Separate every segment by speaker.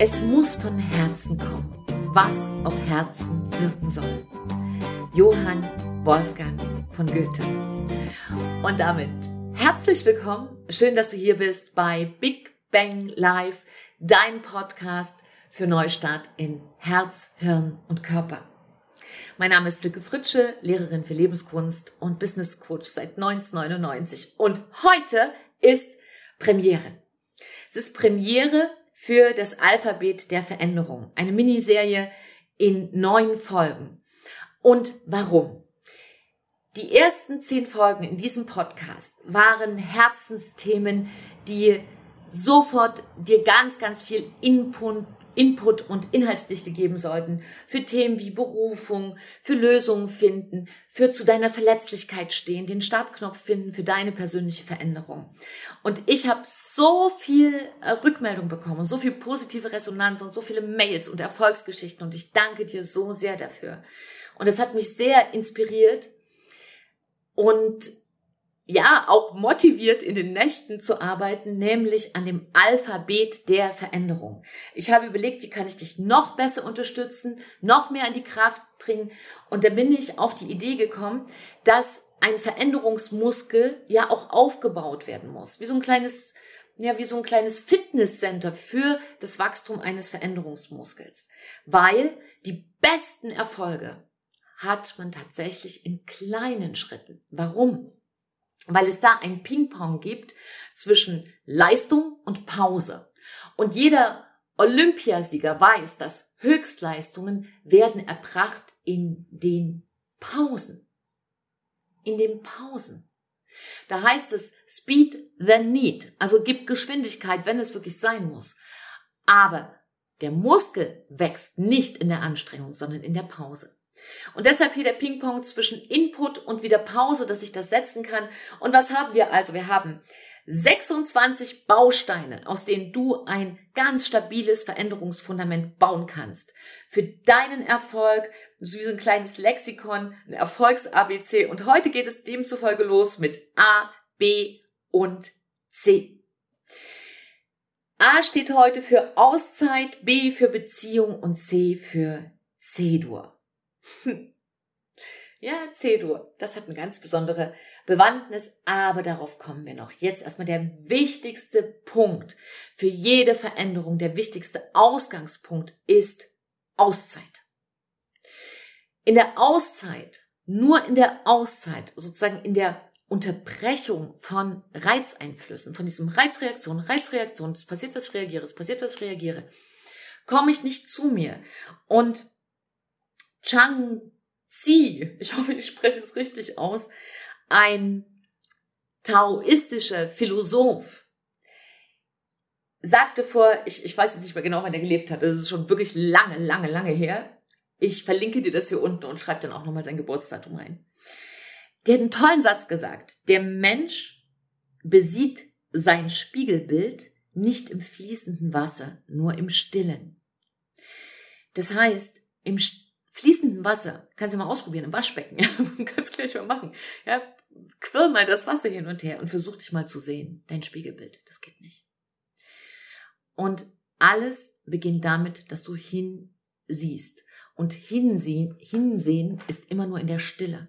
Speaker 1: Es muss von Herzen kommen, was auf Herzen wirken soll. Johann Wolfgang von Goethe. Und damit herzlich willkommen. Schön, dass du hier bist bei Big Bang Live, dein Podcast für Neustart in Herz, Hirn und Körper. Mein Name ist Silke Fritsche, Lehrerin für Lebenskunst und Business Coach seit 1999. Und heute ist Premiere. Es ist Premiere für das Alphabet der Veränderung. Eine Miniserie in neun Folgen. Und warum? Die ersten zehn Folgen in diesem Podcast waren Herzensthemen, die sofort dir ganz, ganz viel Input, Input und Inhaltsdichte geben sollten für Themen wie Berufung, für Lösungen finden, für zu deiner Verletzlichkeit stehen, den Startknopf finden für deine persönliche Veränderung. Und ich habe so viel äh, Rückmeldung bekommen, so viel positive Resonanz und so viele Mails und Erfolgsgeschichten und ich danke dir so sehr dafür. Und es hat mich sehr inspiriert und ja, auch motiviert in den Nächten zu arbeiten, nämlich an dem Alphabet der Veränderung. Ich habe überlegt, wie kann ich dich noch besser unterstützen, noch mehr in die Kraft bringen. Und da bin ich auf die Idee gekommen, dass ein Veränderungsmuskel ja auch aufgebaut werden muss. Wie so ein kleines, ja, wie so ein kleines Fitnesscenter für das Wachstum eines Veränderungsmuskels. Weil die besten Erfolge hat man tatsächlich in kleinen Schritten. Warum? Weil es da ein Ping-Pong gibt zwischen Leistung und Pause. Und jeder Olympiasieger weiß, dass Höchstleistungen werden erbracht in den Pausen. In den Pausen. Da heißt es Speed then Need, also gib Geschwindigkeit, wenn es wirklich sein muss. Aber der Muskel wächst nicht in der Anstrengung, sondern in der Pause. Und deshalb hier der Ping-Pong zwischen Input und wieder Pause, dass ich das setzen kann. Und was haben wir also? Wir haben 26 Bausteine, aus denen du ein ganz stabiles Veränderungsfundament bauen kannst. Für deinen Erfolg, so wie so ein kleines Lexikon, ein Erfolgs-ABC. Und heute geht es demzufolge los mit A, B und C. A steht heute für Auszeit, B für Beziehung und C für C-Dur. Ja, C-Dur, das hat eine ganz besondere Bewandtnis, aber darauf kommen wir noch. Jetzt erstmal der wichtigste Punkt für jede Veränderung, der wichtigste Ausgangspunkt ist Auszeit. In der Auszeit, nur in der Auszeit, sozusagen in der Unterbrechung von Reizeinflüssen, von diesem Reizreaktion, Reizreaktion, es passiert was, ich reagiere, es passiert was, ich reagiere, komme ich nicht zu mir. Und Chang Zi, ich hoffe, ich spreche es richtig aus, ein taoistischer Philosoph, sagte vor, ich, ich weiß jetzt nicht mehr genau, wann er gelebt hat, das ist schon wirklich lange, lange, lange her. Ich verlinke dir das hier unten und schreibe dann auch nochmal sein Geburtsdatum rein. Der hat einen tollen Satz gesagt. Der Mensch besieht sein Spiegelbild nicht im fließenden Wasser, nur im stillen. Das heißt, im fließendem Wasser, kannst du mal ausprobieren, im Waschbecken, ja, kannst gleich mal machen, ja, quirl mal das Wasser hin und her und versuch dich mal zu sehen, dein Spiegelbild, das geht nicht. Und alles beginnt damit, dass du hinsiehst. Und hinsehen, hinsehen ist immer nur in der Stille.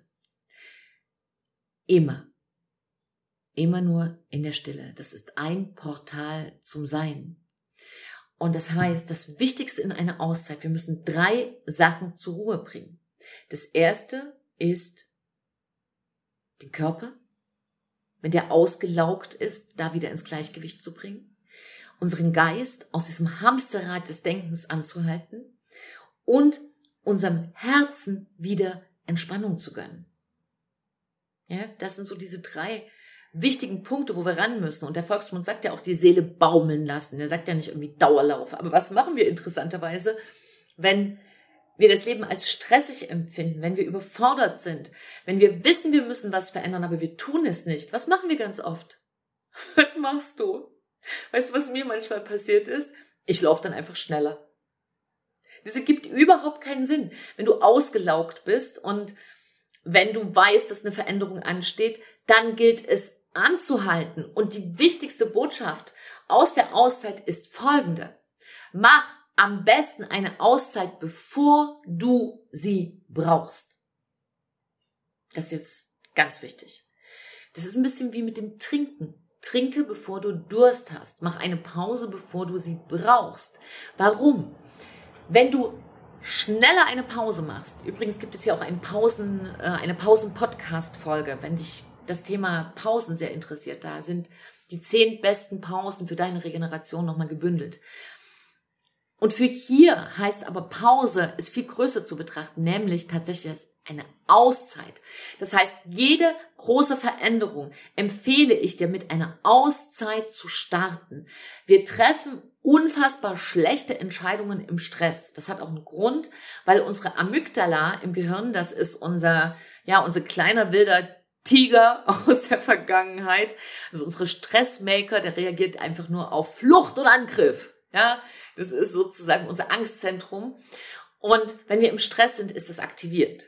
Speaker 1: Immer. Immer nur in der Stille. Das ist ein Portal zum Sein. Und das heißt, das Wichtigste in einer Auszeit, wir müssen drei Sachen zur Ruhe bringen. Das erste ist den Körper, wenn der ausgelaugt ist, da wieder ins Gleichgewicht zu bringen, unseren Geist aus diesem Hamsterrad des Denkens anzuhalten und unserem Herzen wieder Entspannung zu gönnen. Ja, das sind so diese drei wichtigen Punkte, wo wir ran müssen. Und der Volksmund sagt ja auch, die Seele baumeln lassen. Der sagt ja nicht irgendwie Dauerlauf. Aber was machen wir interessanterweise, wenn wir das Leben als stressig empfinden, wenn wir überfordert sind, wenn wir wissen, wir müssen was verändern, aber wir tun es nicht? Was machen wir ganz oft? Was machst du? Weißt du, was mir manchmal passiert ist? Ich laufe dann einfach schneller. Das ergibt überhaupt keinen Sinn. Wenn du ausgelaugt bist und wenn du weißt, dass eine Veränderung ansteht, dann gilt es anzuhalten. Und die wichtigste Botschaft aus der Auszeit ist folgende. Mach am besten eine Auszeit, bevor du sie brauchst. Das ist jetzt ganz wichtig. Das ist ein bisschen wie mit dem Trinken. Trinke, bevor du Durst hast. Mach eine Pause, bevor du sie brauchst. Warum? Wenn du schneller eine Pause machst, übrigens gibt es hier auch einen Pausen, äh, eine Pausen-Podcast-Folge, wenn dich das Thema Pausen sehr interessiert, da sind die zehn besten Pausen für deine Regeneration nochmal gebündelt. Und für hier heißt aber Pause ist viel größer zu betrachten, nämlich tatsächlich eine Auszeit. Das heißt, jede große Veränderung empfehle ich dir mit einer Auszeit zu starten. Wir treffen unfassbar schlechte Entscheidungen im Stress. Das hat auch einen Grund, weil unsere Amygdala im Gehirn, das ist unser, ja, unser kleiner wilder Tiger aus der Vergangenheit, also unsere Stressmaker, der reagiert einfach nur auf Flucht und Angriff. Ja, das ist sozusagen unser Angstzentrum. Und wenn wir im Stress sind, ist das aktiviert.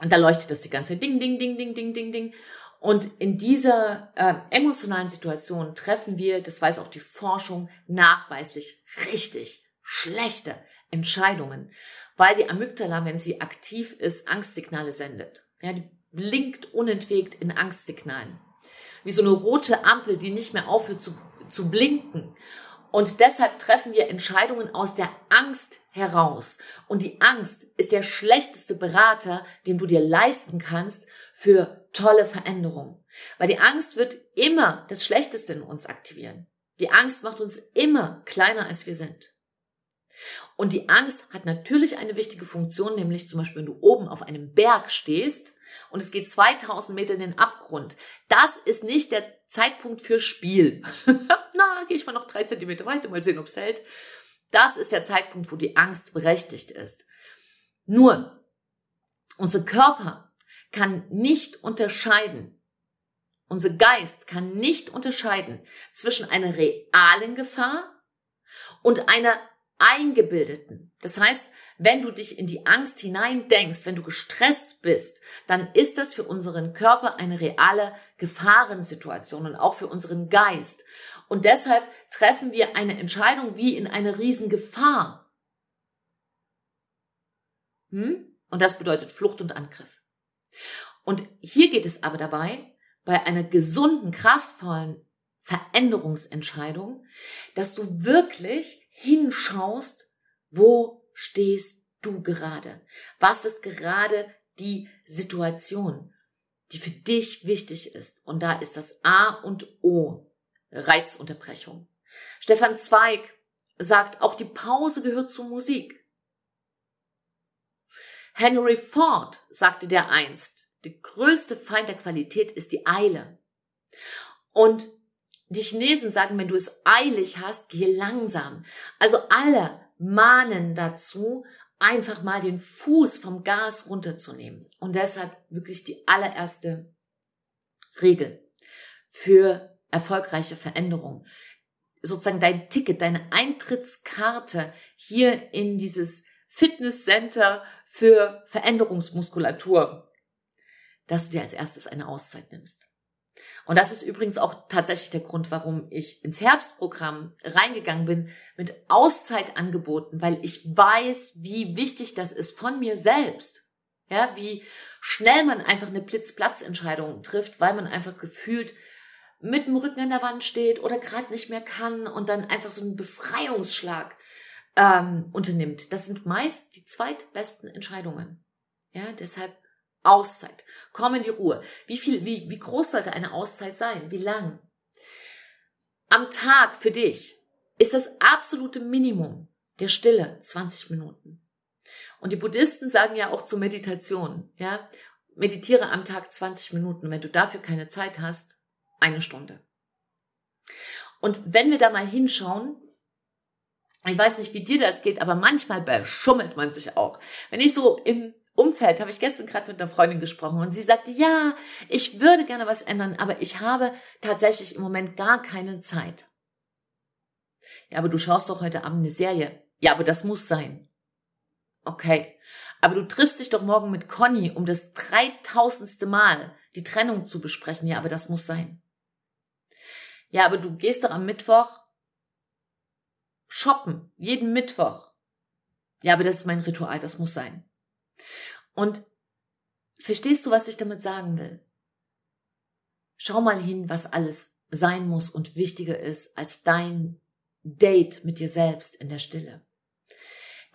Speaker 1: Und da leuchtet das die ganze. Ding, ding, ding, ding, ding, ding, ding. Und in dieser äh, emotionalen Situation treffen wir, das weiß auch die Forschung, nachweislich richtig schlechte Entscheidungen, weil die Amygdala, wenn sie aktiv ist, Angstsignale sendet. Ja, die blinkt unentwegt in Angstsignalen. Wie so eine rote Ampel, die nicht mehr aufhört zu, zu blinken. Und deshalb treffen wir Entscheidungen aus der Angst heraus. Und die Angst ist der schlechteste Berater, den du dir leisten kannst für tolle Veränderungen. Weil die Angst wird immer das Schlechteste in uns aktivieren. Die Angst macht uns immer kleiner, als wir sind. Und die Angst hat natürlich eine wichtige Funktion, nämlich zum Beispiel, wenn du oben auf einem Berg stehst und es geht 2000 Meter in den Abgrund. Das ist nicht der Zeitpunkt für Spiel. Na, gehe ich mal noch drei Zentimeter weiter, mal sehen, ob es hält. Das ist der Zeitpunkt, wo die Angst berechtigt ist. Nur, unser Körper kann nicht unterscheiden, unser Geist kann nicht unterscheiden zwischen einer realen Gefahr und einer eingebildeten. Das heißt, wenn du dich in die Angst hinein denkst, wenn du gestresst bist, dann ist das für unseren Körper eine reale Gefahrensituation und auch für unseren Geist. Und deshalb treffen wir eine Entscheidung wie in einer Riesengefahr. Hm? Und das bedeutet Flucht und Angriff. Und hier geht es aber dabei, bei einer gesunden, kraftvollen Veränderungsentscheidung, dass du wirklich hinschaust, wo stehst du gerade? Was ist gerade die Situation, die für dich wichtig ist? Und da ist das A und O, Reizunterbrechung. Stefan Zweig sagt, auch die Pause gehört zur Musik. Henry Ford sagte der einst, der größte Feind der Qualität ist die Eile. Und die Chinesen sagen, wenn du es eilig hast, gehe langsam. Also alle mahnen dazu, einfach mal den Fuß vom Gas runterzunehmen. Und deshalb wirklich die allererste Regel für erfolgreiche Veränderung. Sozusagen dein Ticket, deine Eintrittskarte hier in dieses Fitnesscenter für Veränderungsmuskulatur, dass du dir als erstes eine Auszeit nimmst. Und das ist übrigens auch tatsächlich der Grund, warum ich ins Herbstprogramm reingegangen bin mit Auszeitangeboten, weil ich weiß, wie wichtig das ist von mir selbst. Ja, wie schnell man einfach eine Blitzplatzentscheidung trifft, weil man einfach gefühlt mit dem Rücken an der Wand steht oder gerade nicht mehr kann und dann einfach so einen Befreiungsschlag ähm, unternimmt. Das sind meist die zweitbesten Entscheidungen. Ja, deshalb Auszeit. Komm in die Ruhe. Wie viel, wie, wie groß sollte eine Auszeit sein? Wie lang? Am Tag für dich ist das absolute Minimum der Stille 20 Minuten. Und die Buddhisten sagen ja auch zur Meditation, ja, meditiere am Tag 20 Minuten. Wenn du dafür keine Zeit hast, eine Stunde. Und wenn wir da mal hinschauen, ich weiß nicht, wie dir das geht, aber manchmal beschummelt man sich auch. Wenn ich so im Umfeld habe ich gestern gerade mit einer Freundin gesprochen und sie sagte, ja, ich würde gerne was ändern, aber ich habe tatsächlich im Moment gar keine Zeit. Ja, aber du schaust doch heute Abend eine Serie. Ja, aber das muss sein. Okay. Aber du triffst dich doch morgen mit Conny, um das dreitausendste Mal die Trennung zu besprechen. Ja, aber das muss sein. Ja, aber du gehst doch am Mittwoch shoppen, jeden Mittwoch. Ja, aber das ist mein Ritual, das muss sein. Und verstehst du, was ich damit sagen will? Schau mal hin, was alles sein muss und wichtiger ist als dein Date mit dir selbst in der Stille.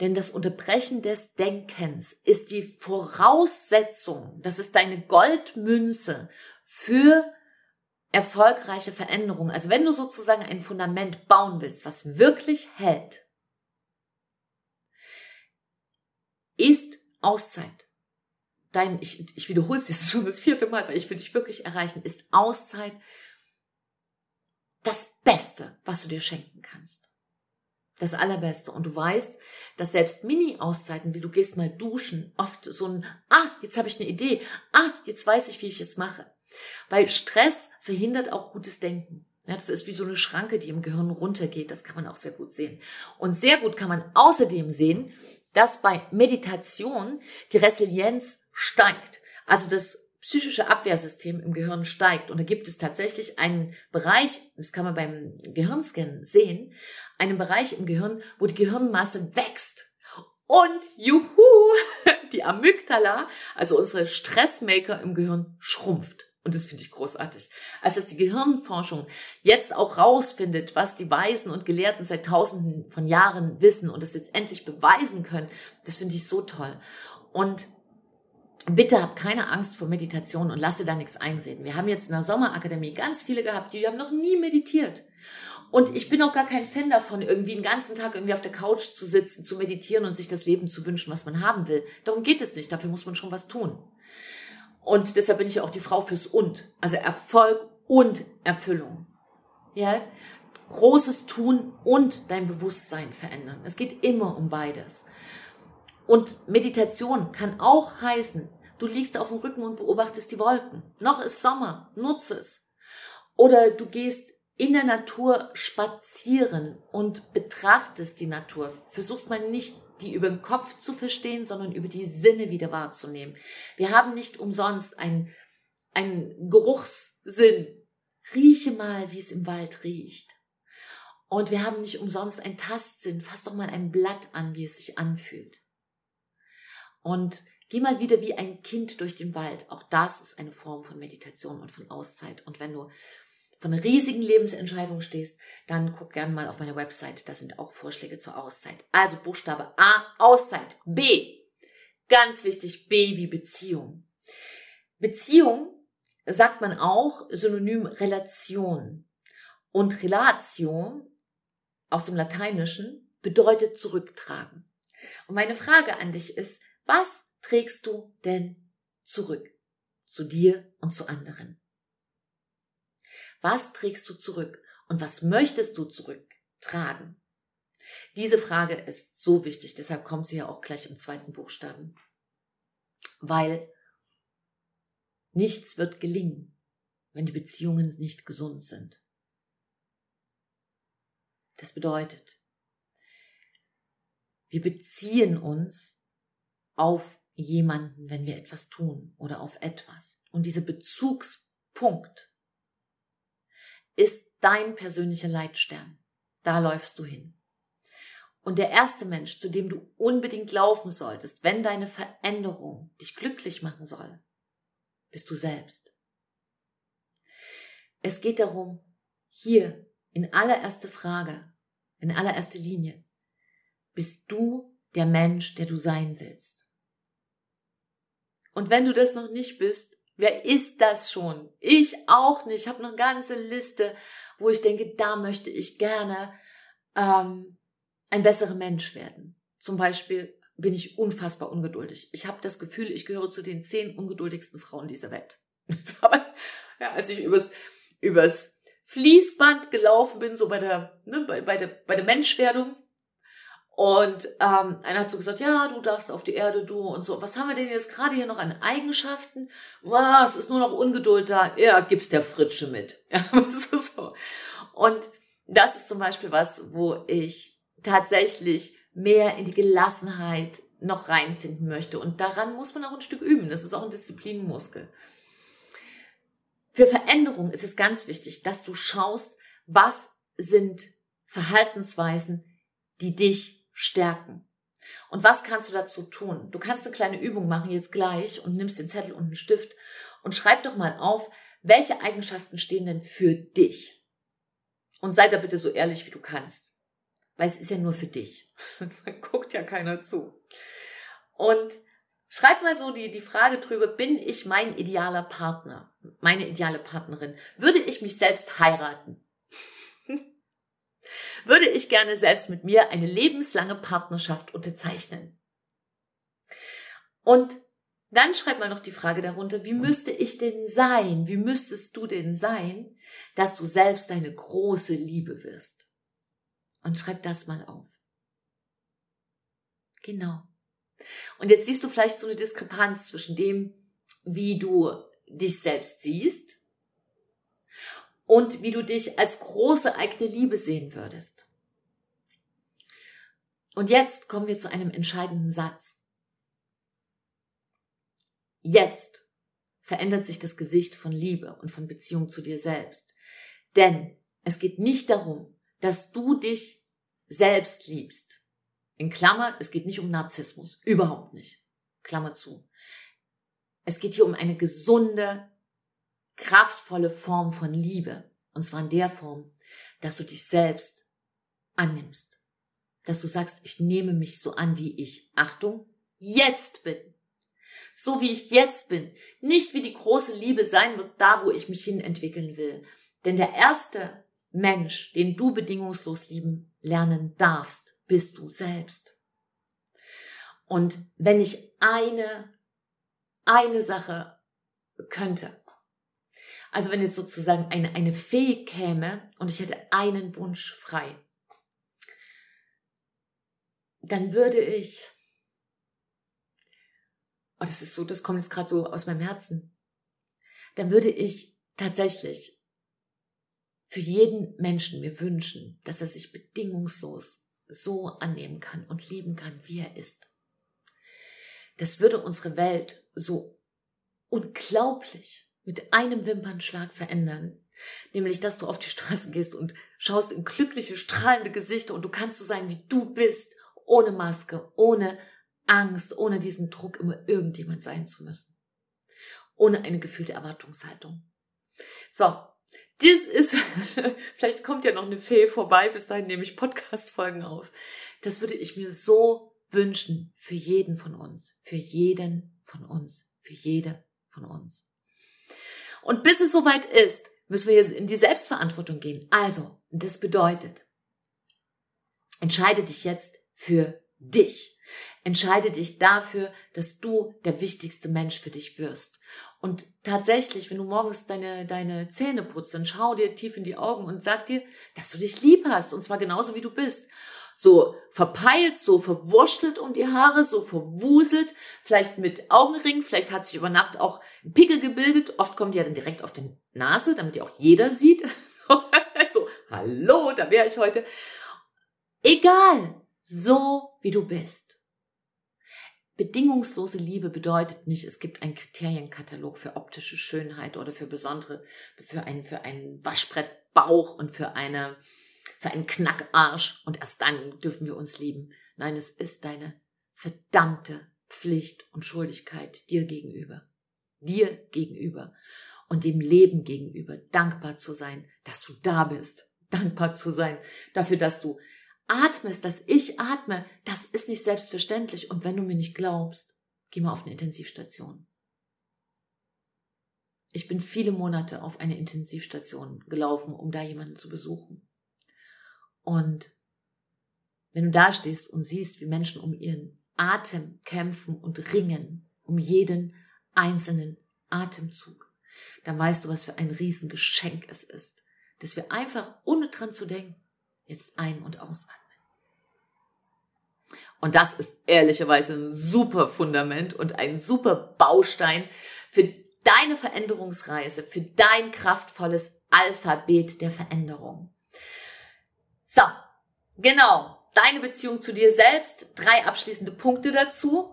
Speaker 1: Denn das Unterbrechen des Denkens ist die Voraussetzung, das ist deine Goldmünze für erfolgreiche Veränderung. Also wenn du sozusagen ein Fundament bauen willst, was wirklich hält, ist Auszeit. Dein, ich, ich wiederhole es jetzt schon das vierte Mal, weil ich will dich wirklich erreichen, ist Auszeit das Beste, was du dir schenken kannst. Das Allerbeste. Und du weißt, dass selbst Mini-Auszeiten, wie du gehst mal duschen, oft so ein, ah, jetzt habe ich eine Idee, ah, jetzt weiß ich, wie ich es mache. Weil Stress verhindert auch gutes Denken. Ja, das ist wie so eine Schranke, die im Gehirn runtergeht. Das kann man auch sehr gut sehen. Und sehr gut kann man außerdem sehen, dass bei Meditation die Resilienz steigt. Also das psychische Abwehrsystem im Gehirn steigt. Und da gibt es tatsächlich einen Bereich, das kann man beim Gehirnscan sehen, einen Bereich im Gehirn, wo die Gehirnmasse wächst. Und juhu, die Amygdala, also unsere Stressmaker im Gehirn, schrumpft. Und das finde ich großartig. Also, dass die Gehirnforschung jetzt auch rausfindet, was die Weisen und Gelehrten seit tausenden von Jahren wissen und das jetzt endlich beweisen können, das finde ich so toll. Und bitte hab keine Angst vor Meditation und lasse da nichts einreden. Wir haben jetzt in der Sommerakademie ganz viele gehabt, die haben noch nie meditiert. Und ich bin auch gar kein Fan davon, irgendwie den ganzen Tag irgendwie auf der Couch zu sitzen, zu meditieren und sich das Leben zu wünschen, was man haben will. Darum geht es nicht. Dafür muss man schon was tun. Und deshalb bin ich auch die Frau fürs Und. Also Erfolg und Erfüllung. Ja? Großes tun und dein Bewusstsein verändern. Es geht immer um beides. Und Meditation kann auch heißen, du liegst auf dem Rücken und beobachtest die Wolken. Noch ist Sommer, nutze es. Oder du gehst in der Natur spazieren und betrachtest die Natur. Versuchst mal nicht die über den Kopf zu verstehen, sondern über die Sinne wieder wahrzunehmen. Wir haben nicht umsonst einen, einen Geruchssinn. Rieche mal, wie es im Wald riecht. Und wir haben nicht umsonst einen Tastsinn. Fass doch mal ein Blatt an, wie es sich anfühlt. Und geh mal wieder wie ein Kind durch den Wald. Auch das ist eine Form von Meditation und von Auszeit. Und wenn du von riesigen Lebensentscheidungen stehst, dann guck gerne mal auf meine Website. Da sind auch Vorschläge zur Auszeit. Also Buchstabe A, Auszeit. B, ganz wichtig, B wie Beziehung. Beziehung sagt man auch synonym Relation. Und Relatio aus dem Lateinischen bedeutet zurücktragen. Und meine Frage an dich ist, was trägst du denn zurück? Zu dir und zu anderen. Was trägst du zurück und was möchtest du zurücktragen? Diese Frage ist so wichtig, deshalb kommt sie ja auch gleich im zweiten Buchstaben. Weil nichts wird gelingen, wenn die Beziehungen nicht gesund sind. Das bedeutet, wir beziehen uns auf jemanden, wenn wir etwas tun oder auf etwas. Und dieser Bezugspunkt ist dein persönlicher Leitstern. Da läufst du hin. Und der erste Mensch, zu dem du unbedingt laufen solltest, wenn deine Veränderung dich glücklich machen soll, bist du selbst. Es geht darum, hier in allererster Frage, in allererster Linie, bist du der Mensch, der du sein willst. Und wenn du das noch nicht bist, Wer ist das schon? Ich auch nicht. Ich habe eine ganze Liste, wo ich denke, da möchte ich gerne ähm, ein besserer Mensch werden. Zum Beispiel bin ich unfassbar ungeduldig. Ich habe das Gefühl, ich gehöre zu den zehn ungeduldigsten Frauen dieser Welt. ja, als ich übers, übers Fließband gelaufen bin, so bei der, ne, bei, bei der, bei der Menschwerdung, und ähm, einer hat so gesagt, ja, du darfst auf die Erde, du und so. Was haben wir denn jetzt gerade hier noch an Eigenschaften? Oh, es ist nur noch Ungeduld da. Ja, gib's der Fritsche mit. Ja, so. Und das ist zum Beispiel was, wo ich tatsächlich mehr in die Gelassenheit noch reinfinden möchte. Und daran muss man auch ein Stück üben. Das ist auch ein Disziplinmuskel. Für Veränderung ist es ganz wichtig, dass du schaust, was sind Verhaltensweisen, die dich stärken. Und was kannst du dazu tun? Du kannst eine kleine Übung machen jetzt gleich und nimmst den Zettel und einen Stift und schreib doch mal auf, welche Eigenschaften stehen denn für dich? Und sei da bitte so ehrlich, wie du kannst. Weil es ist ja nur für dich. Man guckt ja keiner zu. Und schreib mal so die, die Frage drüber, bin ich mein idealer Partner? Meine ideale Partnerin? Würde ich mich selbst heiraten? Würde ich gerne selbst mit mir eine lebenslange Partnerschaft unterzeichnen. Und dann schreib mal noch die Frage darunter, wie müsste ich denn sein? Wie müsstest du denn sein, dass du selbst deine große Liebe wirst? Und schreib das mal auf. Genau. Und jetzt siehst du vielleicht so eine Diskrepanz zwischen dem, wie du dich selbst siehst und wie du dich als große eigene Liebe sehen würdest. Und jetzt kommen wir zu einem entscheidenden Satz. Jetzt verändert sich das Gesicht von Liebe und von Beziehung zu dir selbst. Denn es geht nicht darum, dass du dich selbst liebst. In Klammer, es geht nicht um Narzissmus. Überhaupt nicht. Klammer zu. Es geht hier um eine gesunde, kraftvolle Form von Liebe. Und zwar in der Form, dass du dich selbst annimmst. Dass du sagst, ich nehme mich so an, wie ich, Achtung, jetzt bin. So wie ich jetzt bin. Nicht wie die große Liebe sein wird, da wo ich mich hin entwickeln will. Denn der erste Mensch, den du bedingungslos lieben lernen darfst, bist du selbst. Und wenn ich eine, eine Sache könnte, also wenn jetzt sozusagen eine, eine Fee käme und ich hätte einen Wunsch frei, dann würde ich, oh, das ist so, das kommt jetzt gerade so aus meinem Herzen, dann würde ich tatsächlich für jeden Menschen mir wünschen, dass er sich bedingungslos so annehmen kann und lieben kann, wie er ist. Das würde unsere Welt so unglaublich mit einem Wimpernschlag verändern. Nämlich, dass du auf die Straße gehst und schaust in glückliche, strahlende Gesichter und du kannst so sein, wie du bist, ohne Maske, ohne Angst, ohne diesen Druck, immer irgendjemand sein zu müssen. Ohne eine gefühlte Erwartungshaltung. So, das ist, vielleicht kommt ja noch eine Fee vorbei, bis dahin nehme ich Podcast-Folgen auf. Das würde ich mir so wünschen für jeden von uns, für jeden von uns, für jede von uns. Und bis es soweit ist, müssen wir in die Selbstverantwortung gehen. Also, das bedeutet, entscheide dich jetzt für dich. Entscheide dich dafür, dass du der wichtigste Mensch für dich wirst. Und tatsächlich, wenn du morgens deine, deine Zähne putzt, dann schau dir tief in die Augen und sag dir, dass du dich lieb hast. Und zwar genauso wie du bist so verpeilt, so verwurschtelt um die Haare, so verwuselt, vielleicht mit Augenring, vielleicht hat sich über Nacht auch ein Pickel gebildet. Oft kommt die ja dann direkt auf die Nase, damit die auch jeder sieht. so, hallo, da wäre ich heute. Egal, so wie du bist. Bedingungslose Liebe bedeutet nicht, es gibt einen Kriterienkatalog für optische Schönheit oder für besondere, für einen, für einen Waschbrettbauch und für eine, für einen Knackarsch und erst dann dürfen wir uns lieben. Nein, es ist deine verdammte Pflicht und Schuldigkeit dir gegenüber. Dir gegenüber und dem Leben gegenüber dankbar zu sein, dass du da bist. Dankbar zu sein dafür, dass du atmest, dass ich atme. Das ist nicht selbstverständlich. Und wenn du mir nicht glaubst, geh mal auf eine Intensivstation. Ich bin viele Monate auf eine Intensivstation gelaufen, um da jemanden zu besuchen. Und wenn du da stehst und siehst, wie Menschen um ihren Atem kämpfen und ringen, um jeden einzelnen Atemzug, dann weißt du, was für ein Riesengeschenk es ist, dass wir einfach, ohne dran zu denken, jetzt ein- und ausatmen. Und das ist ehrlicherweise ein super Fundament und ein super Baustein für deine Veränderungsreise, für dein kraftvolles Alphabet der Veränderung. So, genau. Deine Beziehung zu dir selbst. Drei abschließende Punkte dazu.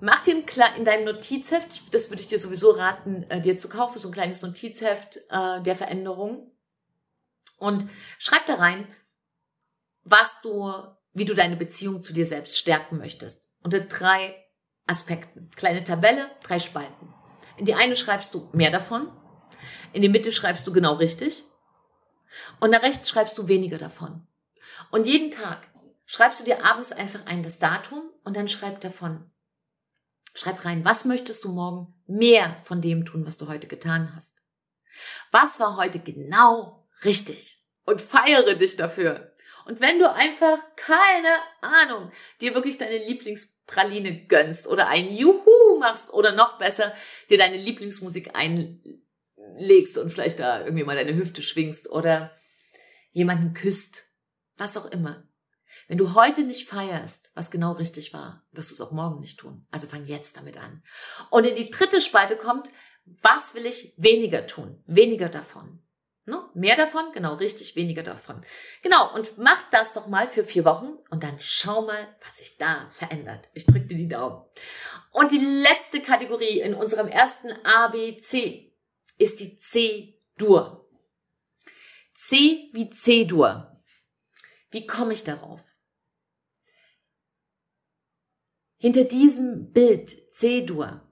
Speaker 1: Mach dir in deinem Notizheft, das würde ich dir sowieso raten, äh, dir zu kaufen, so ein kleines Notizheft äh, der Veränderung. Und schreib da rein, was du, wie du deine Beziehung zu dir selbst stärken möchtest. Unter drei Aspekten. Kleine Tabelle, drei Spalten. In die eine schreibst du mehr davon. In die Mitte schreibst du genau richtig. Und nach rechts schreibst du weniger davon. Und jeden Tag schreibst du dir abends einfach ein das Datum und dann schreib davon. Schreib rein, was möchtest du morgen mehr von dem tun, was du heute getan hast? Was war heute genau richtig? Und feiere dich dafür. Und wenn du einfach keine Ahnung, dir wirklich deine Lieblingspraline gönnst oder ein Juhu machst oder noch besser, dir deine Lieblingsmusik einlegst und vielleicht da irgendwie mal deine Hüfte schwingst oder jemanden küsst, was auch immer. Wenn du heute nicht feierst, was genau richtig war, wirst du es auch morgen nicht tun. Also fang jetzt damit an. Und in die dritte Spalte kommt, was will ich weniger tun? Weniger davon. Ne? Mehr davon, genau richtig, weniger davon. Genau, und mach das doch mal für vier Wochen und dann schau mal, was sich da verändert. Ich drücke dir die Daumen. Und die letzte Kategorie in unserem ersten ABC ist die C-Dur. C wie C-Dur. Wie komme ich darauf? Hinter diesem Bild C-Dur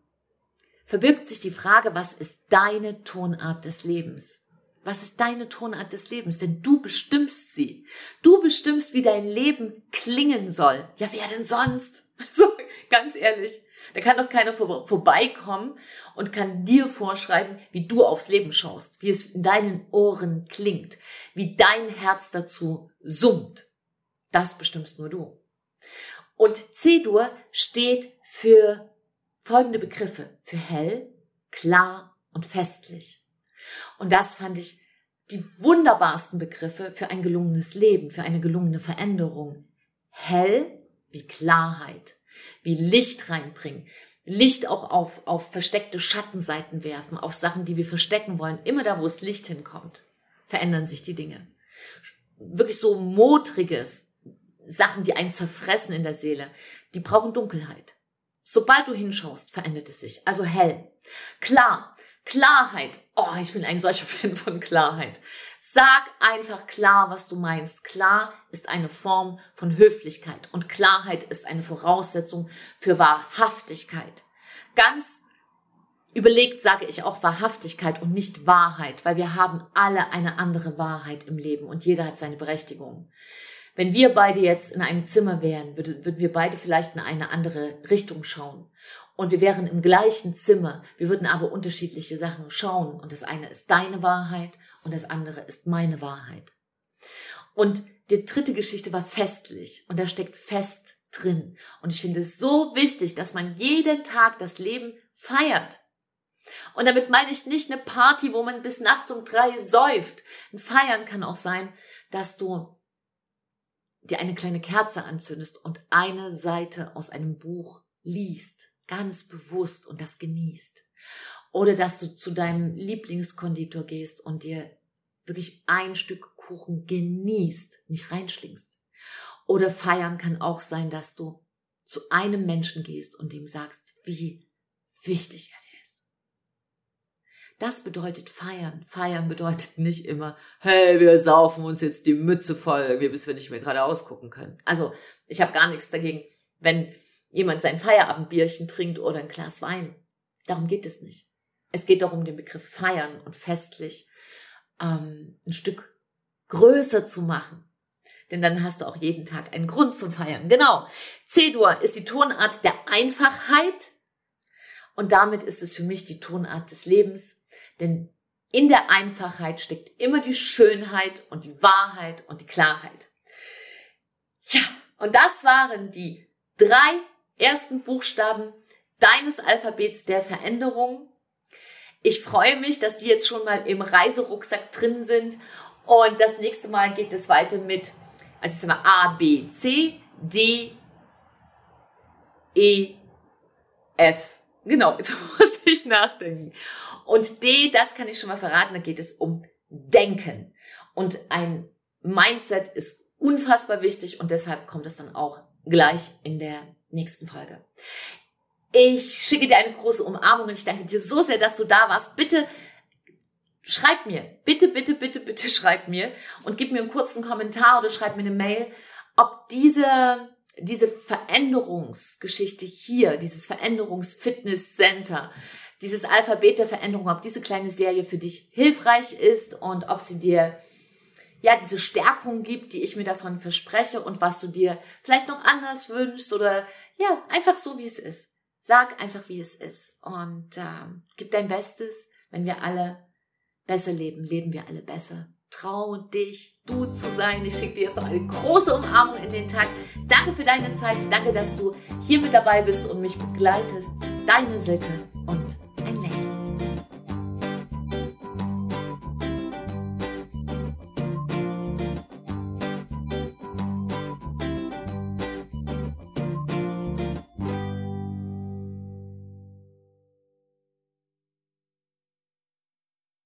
Speaker 1: verbirgt sich die Frage, was ist deine Tonart des Lebens? Was ist deine Tonart des Lebens? Denn du bestimmst sie. Du bestimmst, wie dein Leben klingen soll. Ja, wer denn sonst? So, ganz ehrlich. Da kann doch keiner vor, vorbeikommen und kann dir vorschreiben, wie du aufs Leben schaust, wie es in deinen Ohren klingt, wie dein Herz dazu summt. Das bestimmst nur du. Und C-Dur steht für folgende Begriffe. Für hell, klar und festlich. Und das fand ich die wunderbarsten Begriffe für ein gelungenes Leben, für eine gelungene Veränderung. Hell wie Klarheit, wie Licht reinbringen, Licht auch auf, auf versteckte Schattenseiten werfen, auf Sachen, die wir verstecken wollen. Immer da, wo das Licht hinkommt, verändern sich die Dinge. Wirklich so modriges, Sachen, die einen zerfressen in der Seele, die brauchen Dunkelheit. Sobald du hinschaust, verändert es sich. Also hell. Klar, Klarheit. Oh, ich bin ein solcher Fan von Klarheit. Sag einfach klar, was du meinst. Klar ist eine Form von Höflichkeit und Klarheit ist eine Voraussetzung für Wahrhaftigkeit. Ganz überlegt sage ich auch Wahrhaftigkeit und nicht Wahrheit, weil wir haben alle eine andere Wahrheit im Leben und jeder hat seine Berechtigung. Wenn wir beide jetzt in einem Zimmer wären, würden wir beide vielleicht in eine andere Richtung schauen und wir wären im gleichen Zimmer, wir würden aber unterschiedliche Sachen schauen und das eine ist deine Wahrheit und das andere ist meine Wahrheit. Und die dritte Geschichte war festlich und da steckt fest drin. Und ich finde es so wichtig, dass man jeden Tag das Leben feiert. Und damit meine ich nicht eine Party, wo man bis nachts um drei säuft. Ein Feiern kann auch sein, dass du dir eine kleine Kerze anzündest und eine Seite aus einem Buch liest ganz bewusst und das genießt. Oder dass du zu deinem Lieblingskonditor gehst und dir wirklich ein Stück Kuchen genießt, nicht reinschlingst. Oder feiern kann auch sein, dass du zu einem Menschen gehst und ihm sagst, wie wichtig er dir ist. Das bedeutet feiern. Feiern bedeutet nicht immer, hey, wir saufen uns jetzt die Mütze voll, bis wir nicht mehr gerade ausgucken können. Also, ich habe gar nichts dagegen, wenn jemand sein Feierabendbierchen trinkt oder ein Glas Wein. Darum geht es nicht. Es geht doch um den Begriff feiern und festlich ähm, ein Stück größer zu machen. Denn dann hast du auch jeden Tag einen Grund zum Feiern. Genau. C-Dur ist die Tonart der Einfachheit. Und damit ist es für mich die Tonart des Lebens. Denn in der Einfachheit steckt immer die Schönheit und die Wahrheit und die Klarheit. Ja, und das waren die drei ersten Buchstaben deines Alphabets der Veränderung. Ich freue mich, dass die jetzt schon mal im Reiserucksack drin sind. Und das nächste Mal geht es weiter mit, also A, B, C, D, E, F. Genau, jetzt muss ich nachdenken. Und D, das kann ich schon mal verraten, da geht es um Denken. Und ein Mindset ist unfassbar wichtig und deshalb kommt es dann auch gleich in der nächsten Folge. Ich schicke dir eine große Umarmung und ich danke dir so sehr, dass du da warst. Bitte schreib mir, bitte, bitte, bitte, bitte schreib mir und gib mir einen kurzen Kommentar oder schreib mir eine Mail, ob diese, diese Veränderungsgeschichte hier, dieses Veränderungsfitness-Center, dieses Alphabet der Veränderung, ob diese kleine Serie für dich hilfreich ist und ob sie dir ja diese Stärkung gibt, die ich mir davon verspreche und was du dir vielleicht noch anders wünschst oder ja, einfach so wie es ist. Sag einfach, wie es ist und ähm, gib dein Bestes. Wenn wir alle besser leben, leben wir alle besser. Trau dich, du zu sein. Ich schicke dir jetzt noch eine große Umarmung in den Tag. Danke für deine Zeit. Danke, dass du hier mit dabei bist und mich begleitest. Deine Silke und